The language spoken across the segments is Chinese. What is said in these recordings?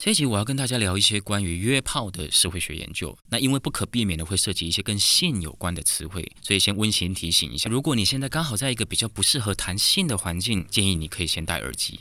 这一集我要跟大家聊一些关于约炮的社会学研究。那因为不可避免的会涉及一些跟性有关的词汇，所以先温馨提醒一下：如果你现在刚好在一个比较不适合谈性的环境，建议你可以先戴耳机。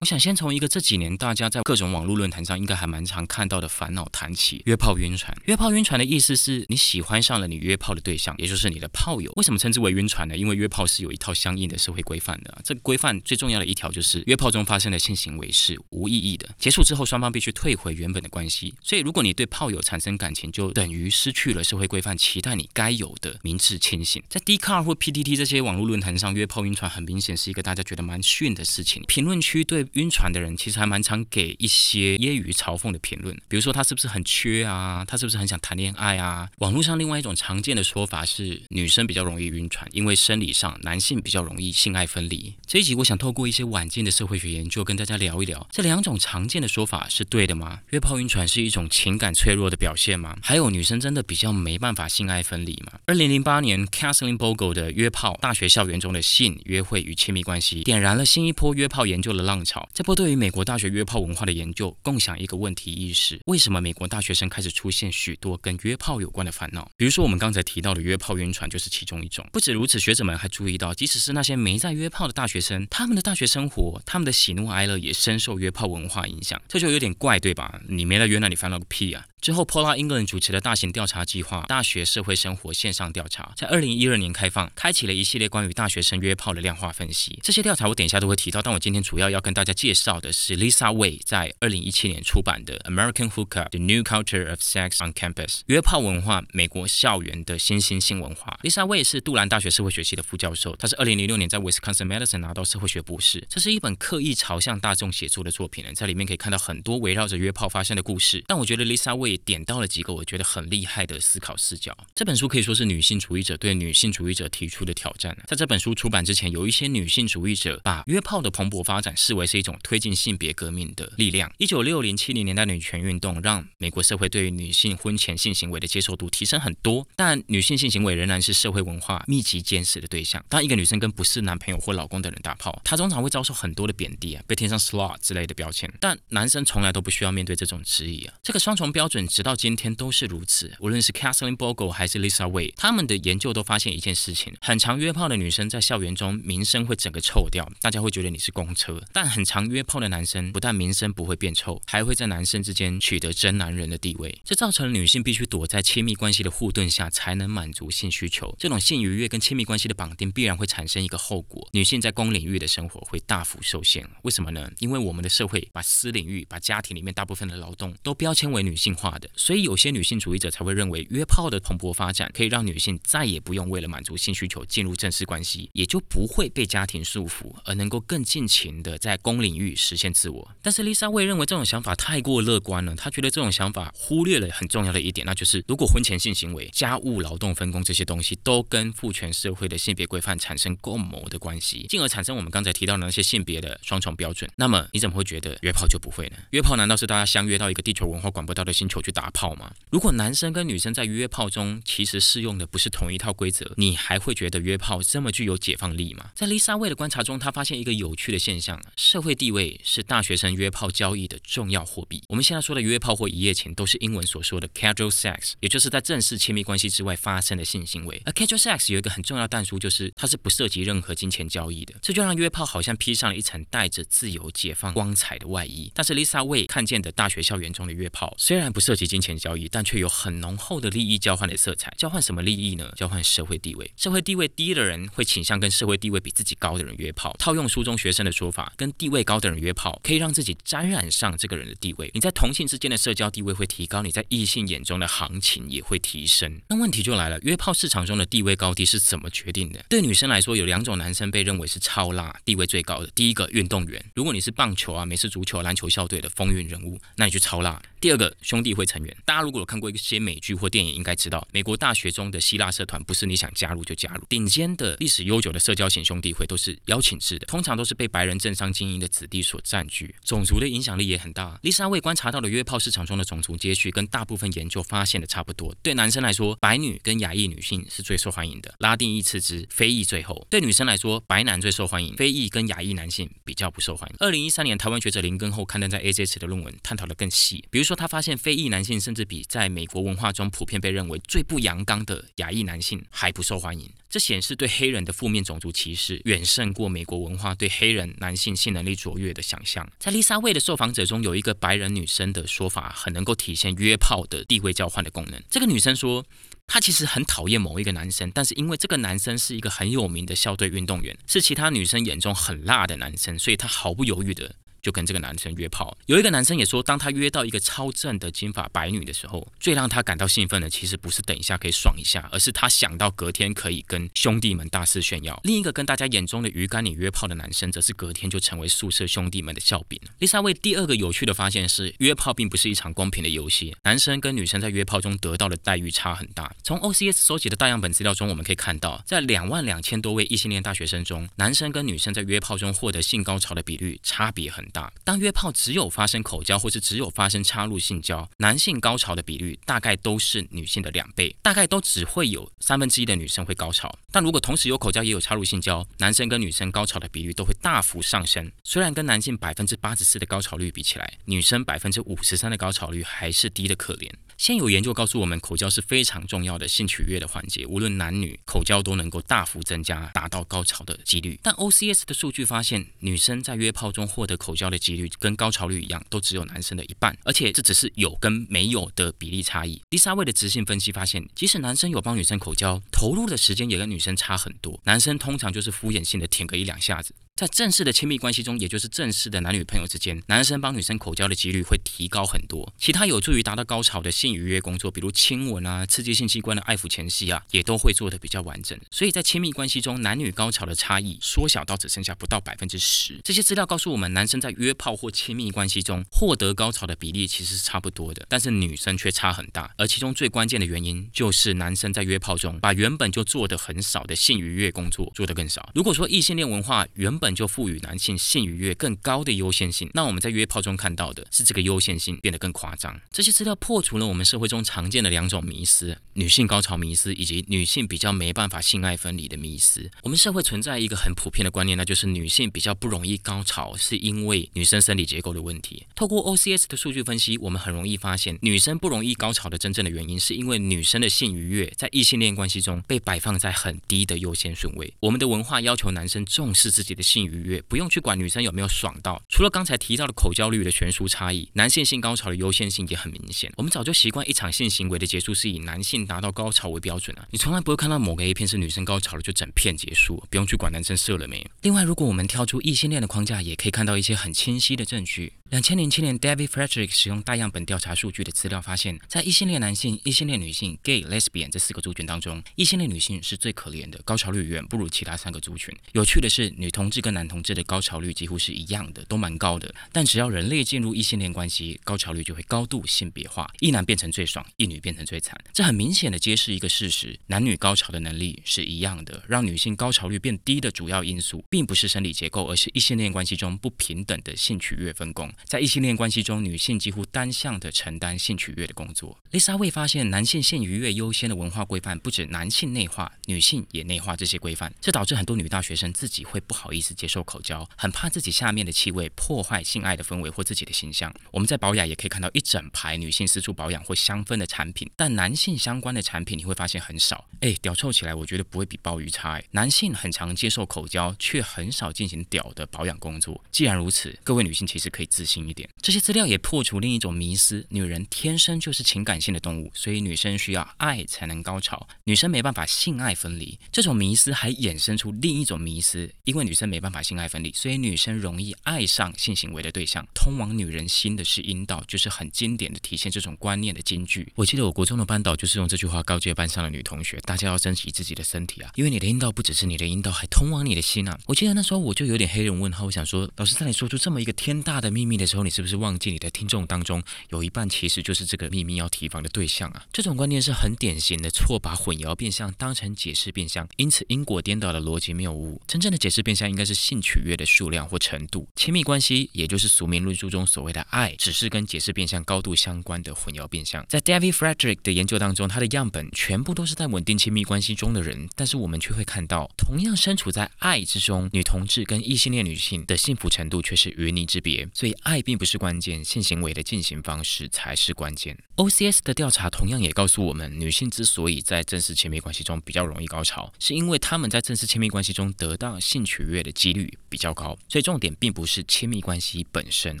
我想先从一个这几年大家在各种网络论坛上应该还蛮常看到的烦恼谈起：约炮晕船。约炮晕船的意思是你喜欢上了你约炮的对象，也就是你的炮友。为什么称之为晕船呢？因为约炮是有一套相应的社会规范的。这个规范最重要的一条就是，约炮中发生的性行为是无意义的，结束之后双方必须退回原本的关系。所以如果你对炮友产生感情，就等于失去了社会规范期待你该有的明智清醒。在 d c a r 或 PTT 这些网络论坛上，约炮晕船很明显是一个大家觉得蛮逊的事情。评论区对晕船的人其实还蛮常给一些揶揄嘲讽的评论，比如说他是不是很缺啊？他是不是很想谈恋爱啊？网络上另外一种常见的说法是，女生比较容易晕船，因为生理上男性比较容易性爱分离。这一集我想透过一些晚近的社会学研究，跟大家聊一聊这两种常见的说法是对的吗？约炮晕船是一种情感脆弱的表现吗？还有女生真的比较没办法性爱分离吗？二零零八年，Kathleen Bogle 的《约炮：大学校园中的性、约会与亲密关系》点燃了新一波约炮研究的浪潮。这波对于美国大学约炮文化的研究，共享一个问题意识：为什么美国大学生开始出现许多跟约炮有关的烦恼？比如说我们刚才提到的约炮晕船就是其中一种。不止如此，学者们还注意到，即使是那些没在约炮的大学生，他们的大学生活、他们的喜怒哀乐也深受约炮文化影响。这就有点怪，对吧？你没在约，那你烦恼个屁啊！之后，Paula England 主持的大型调查计划——大学社会生活线上调查，在二零一二年开放，开启了一系列关于大学生约炮的量化分析。这些调查我等一下都会提到，但我今天主要要跟大家介绍的是 Lisa Way 在二零一七年出版的《American Hookup: The New Culture of Sex on Campus》约炮文化，美国校园的新兴性文化。Lisa Way 是杜兰大学社会学系的副教授，他是二零零六年在 Wisconsin Madison 拿到社会学博士。这是一本刻意朝向大众写作的作品，在里面可以看到很多围绕着约炮发生的故事。但我觉得 Lisa Way 点到了几个。我觉得很厉害的思考视角。这本书可以说是女性主义者对女性主义者提出的挑战。在这本书出版之前，有一些女性主义者把约炮的蓬勃发展视为是一种推进性别革命的力量。一九六零七零年代女权运动让美国社会对于女性婚前性行为的接受度提升很多，但女性性行为仍然是社会文化密集监视的对象。当一个女生跟不是男朋友或老公的人打炮，她通常会遭受很多的贬低啊，被贴上 slut 之类的标签。但男生从来都不需要面对这种质疑啊。这个双重标准准直到今天都。是如此。无论是 Kathleen Bogle 还是 Lisa Way，他们的研究都发现一件事情：很常约炮的女生在校园中名声会整个臭掉，大家会觉得你是公车；但很常约炮的男生，不但名声不会变臭，还会在男生之间取得真男人的地位。这造成了女性必须躲在亲密关系的护盾下才能满足性需求。这种性愉悦跟亲密关系的绑定，必然会产生一个后果：女性在公领域的生活会大幅受限。为什么呢？因为我们的社会把私领域、把家庭里面大部分的劳动都标签为女性化的，所以有些。女性主义者才会认为，约炮的蓬勃发展可以让女性再也不用为了满足性需求进入正式关系，也就不会被家庭束缚，而能够更尽情的在公领域实现自我。但是，Lisa 会认为这种想法太过乐观了。她觉得这种想法忽略了很重要的一点，那就是如果婚前性行为、家务劳动分工这些东西都跟父权社会的性别规范产生共谋的关系，进而产生我们刚才提到的那些性别的双重标准，那么你怎么会觉得约炮就不会呢？约炮难道是大家相约到一个地球文化管不到的星球去打炮吗？如果男生跟女生在约炮中其实适用的不是同一套规则，你还会觉得约炮这么具有解放力吗？在 Lisa 魏的观察中，他发现一个有趣的现象：社会地位是大学生约炮交易的重要货币。我们现在说的约炮或一夜情，都是英文所说的 casual sex，也就是在正式亲密关系之外发生的性行为。而 casual sex 有一个很重要的但书，就是它是不涉及任何金钱交易的。这就让约炮好像披上了一层带着自由解放光彩的外衣。但是 Lisa 魏看见的大学校园中的约炮，虽然不涉及金钱交易，但却有很浓厚的利益交换的色彩，交换什么利益呢？交换社会地位。社会地位低的人会倾向跟社会地位比自己高的人约炮。套用书中学生的说法，跟地位高的人约炮，可以让自己沾染上这个人的地位。你在同性之间的社交地位会提高，你在异性眼中的行情也会提升。那问题就来了，约炮市场中的地位高低是怎么决定的？对女生来说，有两种男生被认为是超辣、地位最高的。第一个，运动员，如果你是棒球啊、美式足球、篮球校队的风云人物，那你就超辣。第二个，兄弟会成员。大家如果有看过一些美剧或电影，应该知道，美国大学中的希腊社团不是你想加入就加入。顶尖的历史悠久的社交型兄弟会都是邀请制的，通常都是被白人政商精英的子弟所占据，种族的影响力也很大。丽莎为观察到的约炮市场中的种族接续，跟大部分研究发现的差不多。对男生来说，白女跟亚裔女性是最受欢迎的，拉丁裔次之，非裔最后。对女生来说，白男最受欢迎，非裔跟亚裔男性比较不受欢迎。二零一三年，台湾学者林根后刊登在 AJS 的论文，探讨的更细。比如说，他发现非裔男性甚至比在美国文化中普遍被认为最不阳刚的亚裔男性还不受欢迎。这显示对黑人的负面种族歧视远胜过美国文化对黑人男性性能力卓越的想象。在丽莎卫的受访者中，有一个白人女生的说法很能够体现约炮的地位交换的功能。这个女生说，她其实很讨厌某一个男生，但是因为这个男生是一个很有名的校队运动员，是其他女生眼中很辣的男生，所以她毫不犹豫的。就跟这个男生约炮，有一个男生也说，当他约到一个超正的金发白女的时候，最让他感到兴奋的，其实不是等一下可以爽一下，而是他想到隔天可以跟兄弟们大肆炫耀。另一个跟大家眼中的鱼竿女约炮的男生，则是隔天就成为宿舍兄弟们的笑柄。丽莎为第二个有趣的发现是，约炮并不是一场公平的游戏，男生跟女生在约炮中得到的待遇差很大。从 OCS 收集的大样本资料中，我们可以看到，在两万两千多位异性恋大学生中，男生跟女生在约炮中获得性高潮的比率差别很大。当约炮只有发生口交，或是只有发生插入性交，男性高潮的比率大概都是女性的两倍，大概都只会有三分之一的女生会高潮。但如果同时有口交也有插入性交，男生跟女生高潮的比率都会大幅上升。虽然跟男性百分之八十四的高潮率比起来，女生百分之五十三的高潮率还是低的可怜。现有研究告诉我们，口交是非常重要的性取悦的环节，无论男女，口交都能够大幅增加达到高潮的几率。但 OCS 的数据发现，女生在约炮中获得口交的几率跟高潮率一样，都只有男生的一半，而且这只是有跟没有的比例差异。第三位的直性分析发现，即使男生有帮女生口交，投入的时间也跟女生差很多。男生通常就是敷衍性的舔个一两下子。在正式的亲密关系中，也就是正式的男女朋友之间，男生帮女生口交的几率会提高很多。其他有助于达到高潮的性愉悦工作，比如亲吻啊、刺激性器官的爱抚前戏啊，也都会做得比较完整。所以在亲密关系中，男女高潮的差异缩小到只剩下不到百分之十。这些资料告诉我们，男生在约炮或亲密关系中获得高潮的比例其实是差不多的，但是女生却差很大。而其中最关键的原因就是男生在约炮中把原本就做得很少的性愉悦工作做得更少。如果说异性恋文化原本本就赋予男性性愉悦更高的优先性，那我们在约炮中看到的是这个优先性变得更夸张。这些资料破除了我们社会中常见的两种迷思：女性高潮迷思以及女性比较没办法性爱分离的迷思。我们社会存在一个很普遍的观念，那就是女性比较不容易高潮，是因为女生生理结构的问题。透过 OCS 的数据分析，我们很容易发现，女生不容易高潮的真正的原因，是因为女生的性愉悦在异性恋关系中被摆放在很低的优先顺位。我们的文化要求男生重视自己的性性愉悦，不用。去管女生有没有爽到，除了刚才提到的口交率的悬殊差异，男性性高潮的优先性也很明显。我们早就习惯一场性行为的结束是以男性达到高潮为标准啊，你从来不会看到某个 A 片是女生高潮了就整片结束，不用去管男生射了没。另外，如果我们跳出异性恋的框架，也可以看到一些很清晰的证据。两千零七年，David Frederick 使用大样本调查数据的资料发现，在异性恋男性、异性恋女性 （gay、lesbian） 这四个族群当中，异性恋女性是最可怜的，高潮率远不如其他三个族群。有趣的是，女同志跟男同志的高潮率几乎是一样的，都蛮高的。但只要人类进入异性恋关系，高潮率就会高度性别化，一男变成最爽，一女变成最惨。这很明显的揭示一个事实：男女高潮的能力是一样的。让女性高潮率变低的主要因素，并不是生理结构，而是异性恋关系中不平等的性取悦分工。在异性恋关系中，女性几乎单向的承担性取悦的工作。丽莎未发现，男性性愉悦优先的文化规范，不止男性内化，女性也内化这些规范。这导致很多女大学生自己会不好意思接受口交，很怕自己下面的气味破坏性爱的氛围或自己的形象。我们在保养也可以看到一整排女性私处保养或香氛的产品，但男性相关的产品你会发现很少。哎，屌臭起来，我觉得不会比鲍鱼差。男性很常接受口交，却很少进行屌的保养工作。既然如此，各位女性其实可以自信一点。这些资料也破除另一种迷思：女人天生就是情感性的动物，所以女生需要爱才能高潮，女生没办法性爱分离。这种迷思还衍生出另一种迷思：因为女生没办法性爱分离，所以女生容易爱上性行为的对象。通往女人心的是阴道，就是很经典的体现这种观念的金句。我记得我国中的班导就是用这句话告诫班上的女同学：大家要珍惜自己的身体啊，因为你的阴道不只是你的阴道，还通往你的心啊。我记得那时候我就有点黑人问号，我想说，老师在你说出这么一个天大的秘密。的时候，你是不是忘记你的听众当中有一半其实就是这个秘密要提防的对象啊？这种观念是很典型的错，把混淆变相当成解释变相，因此因果颠倒的逻辑谬误。真正的解释变相应该是性取悦的数量或程度，亲密关系也就是俗名论述中所谓的爱，只是跟解释变相高度相关的混淆变相。在 David Frederick 的研究当中，他的样本全部都是在稳定亲密关系中的人，但是我们却会看到，同样身处在爱之中，女同志跟异性恋女性的幸福程度却是云泥之别。所以，爱并不是关键，性行为的进行方式才是关键。OCS 的调查同样也告诉我们，女性之所以在正式亲密关系中比较容易高潮，是因为她们在正式亲密关系中得到性取悦的几率比较高。所以，重点并不是亲密关系本身，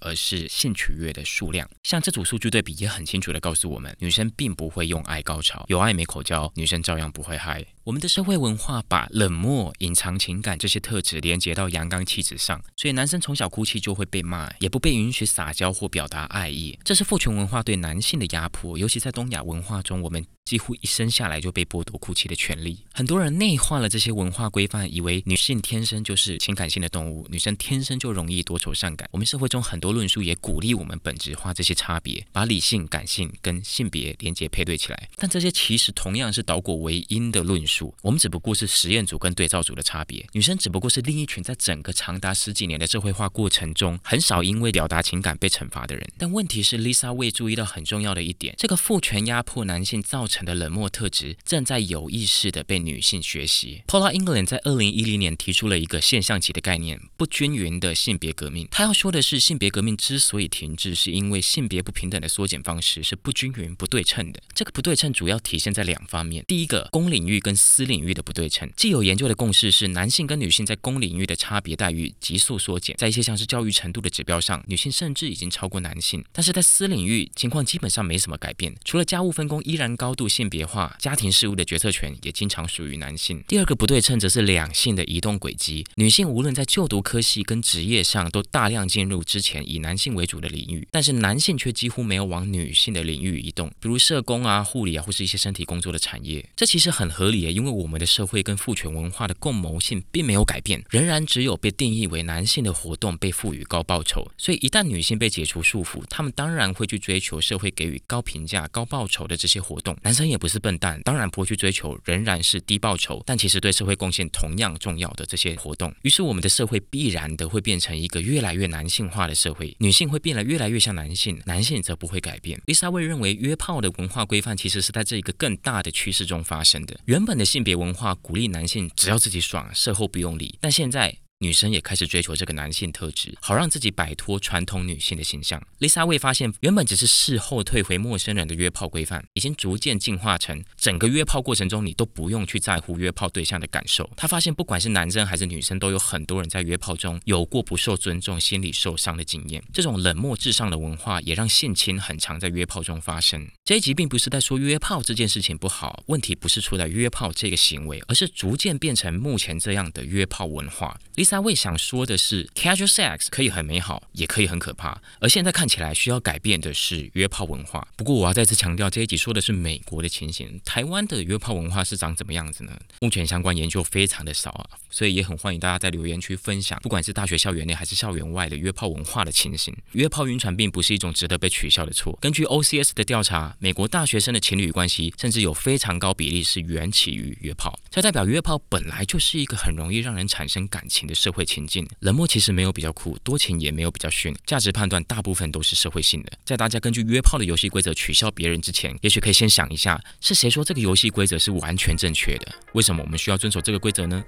而是性取悦的数量。像这组数据对比也很清楚的告诉我们，女生并不会用爱高潮，有爱没口交，女生照样不会嗨。我们的社会文化把冷漠、隐藏情感这些特质连接到阳刚气质上，所以男生从小哭泣就会被骂，也不被允许撒娇或表达爱意。这是父权文化对男性的压迫，尤其在东亚文化中，我们。几乎一生下来就被剥夺哭泣的权利。很多人内化了这些文化规范，以为女性天生就是情感性的动物，女生天生就容易多愁善感。我们社会中很多论述也鼓励我们本质化这些差别，把理性、感性跟性别连接配对起来。但这些其实同样是导果为因的论述。我们只不过是实验组跟对照组的差别。女生只不过是另一群在整个长达十几年的社会化过程中，很少因为表达情感被惩罚的人。但问题是，Lisa 未注意到很重要的一点：这个父权压迫男性造成。的冷漠特质正在有意识的被女性学习。Paula England 在二零一零年提出了一个现象级的概念——不均匀的性别革命。他要说的是，性别革命之所以停滞，是因为性别不平等的缩减方式是不均匀、不对称的。这个不对称主要体现在两方面：第一个，公领域跟私领域的不对称。既有研究的共识是，男性跟女性在公领域的差别待遇急速缩减，在一些像是教育程度的指标上，女性甚至已经超过男性。但是在私领域，情况基本上没什么改变，除了家务分工依然高度。性别化家庭事务的决策权也经常属于男性。第二个不对称则是两性的移动轨迹。女性无论在就读科系跟职业上，都大量进入之前以男性为主的领域，但是男性却几乎没有往女性的领域移动，比如社工啊、护理啊，或是一些身体工作的产业。这其实很合理，因为我们的社会跟父权文化的共谋性并没有改变，仍然只有被定义为男性的活动被赋予高报酬。所以一旦女性被解除束缚，他们当然会去追求社会给予高评价、高报酬的这些活动。男生也不是笨蛋，当然不会去追求仍然是低报酬，但其实对社会贡献同样重要的这些活动。于是，我们的社会必然的会变成一个越来越男性化的社会，女性会变得越来越像男性，男性则不会改变。丽莎卫认为，约炮的文化规范其实是在这一个更大的趋势中发生的。原本的性别文化鼓励男性只要自己爽，事后不用理，但现在。女生也开始追求这个男性特质，好让自己摆脱传统女性的形象。Lisa 未发现，原本只是事后退回陌生人的约炮规范，已经逐渐进化成整个约炮过程中你都不用去在乎约炮对象的感受。她发现，不管是男生还是女生，都有很多人在约炮中有过不受尊重、心理受伤的经验。这种冷漠至上的文化，也让性侵很常在约炮中发生。这一集并不是在说约炮这件事情不好，问题不是出在约炮这个行为，而是逐渐变成目前这样的约炮文化。Lisa 未想说的是，casual sex 可以很美好，也可以很可怕。而现在看起来需要改变的是约炮文化。不过我要再次强调，这一集说的是美国的情形，台湾的约炮文化是长怎么样子呢？目前相关研究非常的少啊，所以也很欢迎大家在留言区分享，不管是大学校园内还是校园外的约炮文化的情形。约炮晕船并不是一种值得被取笑的错。根据 OCS 的调查，美国大学生的情侣关系甚至有非常高比例是缘起于约炮，这代表约炮本来就是一个很容易让人产生感情的社会情境。冷漠其实没有比较酷，多情也没有比较逊，价值判断大部分都是社会性的。在大家根据约炮的游戏规则取笑别人之前，也许可以先想一下，是谁说这个游戏规则是完全正确的？为什么我们需要遵守这个规则呢？